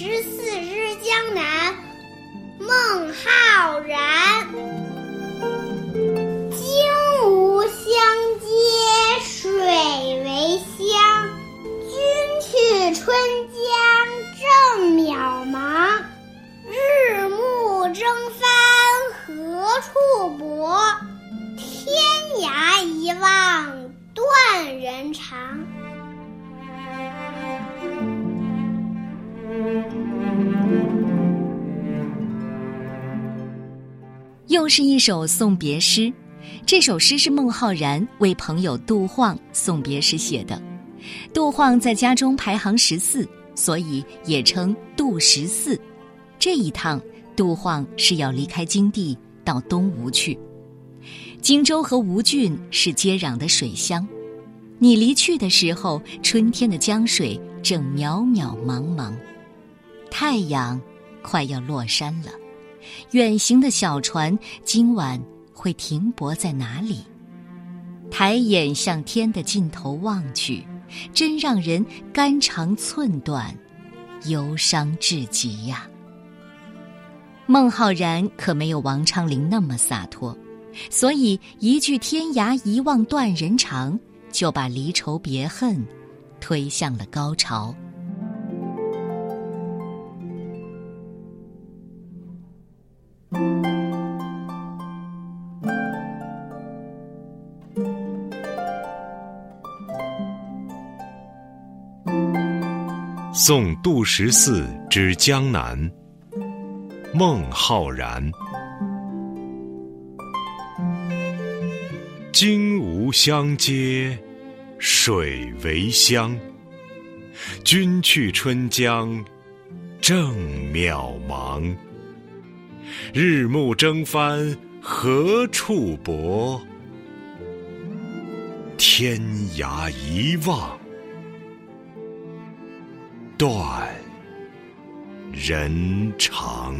十四之江南》，孟浩然。荆吴相接水为乡，君去春江正渺茫。日暮征帆何处泊？天涯一望断人肠。又是一首送别诗，这首诗是孟浩然为朋友杜晃送别时写的。杜晃在家中排行十四，所以也称杜十四。这一趟，杜晃是要离开荆地到东吴去。荆州和吴郡是接壤的水乡，你离去的时候，春天的江水正渺渺茫茫，太阳快要落山了。远行的小船今晚会停泊在哪里？抬眼向天的尽头望去，真让人肝肠寸断，忧伤至极呀。孟浩然可没有王昌龄那么洒脱，所以一句“天涯一望断人肠”就把离愁别恨推向了高潮。送杜十四之江南，孟浩然。荆吴相接，水为乡。君去春江，正渺茫。日暮征帆何处泊？天涯一望。断人肠。